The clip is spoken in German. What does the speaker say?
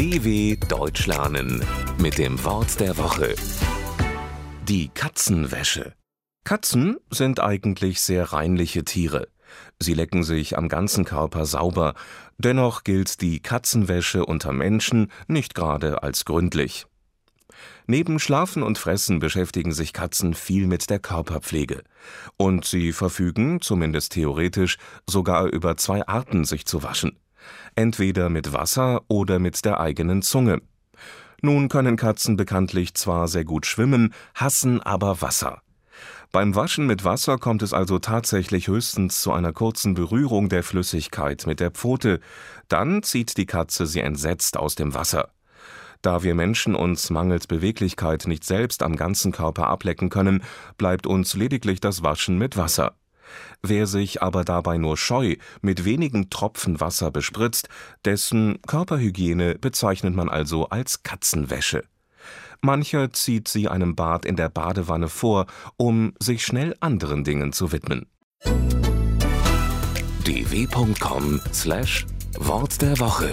DW Deutsch lernen mit dem Wort der Woche. Die Katzenwäsche. Katzen sind eigentlich sehr reinliche Tiere. Sie lecken sich am ganzen Körper sauber, dennoch gilt die Katzenwäsche unter Menschen nicht gerade als gründlich. Neben Schlafen und Fressen beschäftigen sich Katzen viel mit der Körperpflege. Und sie verfügen, zumindest theoretisch, sogar über zwei Arten, sich zu waschen. Entweder mit Wasser oder mit der eigenen Zunge. Nun können Katzen bekanntlich zwar sehr gut schwimmen, hassen aber Wasser. Beim Waschen mit Wasser kommt es also tatsächlich höchstens zu einer kurzen Berührung der Flüssigkeit mit der Pfote, dann zieht die Katze sie entsetzt aus dem Wasser. Da wir Menschen uns mangels Beweglichkeit nicht selbst am ganzen Körper ablecken können, bleibt uns lediglich das Waschen mit Wasser. Wer sich aber dabei nur scheu mit wenigen Tropfen Wasser bespritzt, dessen Körperhygiene bezeichnet man also als Katzenwäsche. Mancher zieht sie einem Bad in der Badewanne vor, um sich schnell anderen Dingen zu widmen. dw.com/wort der Woche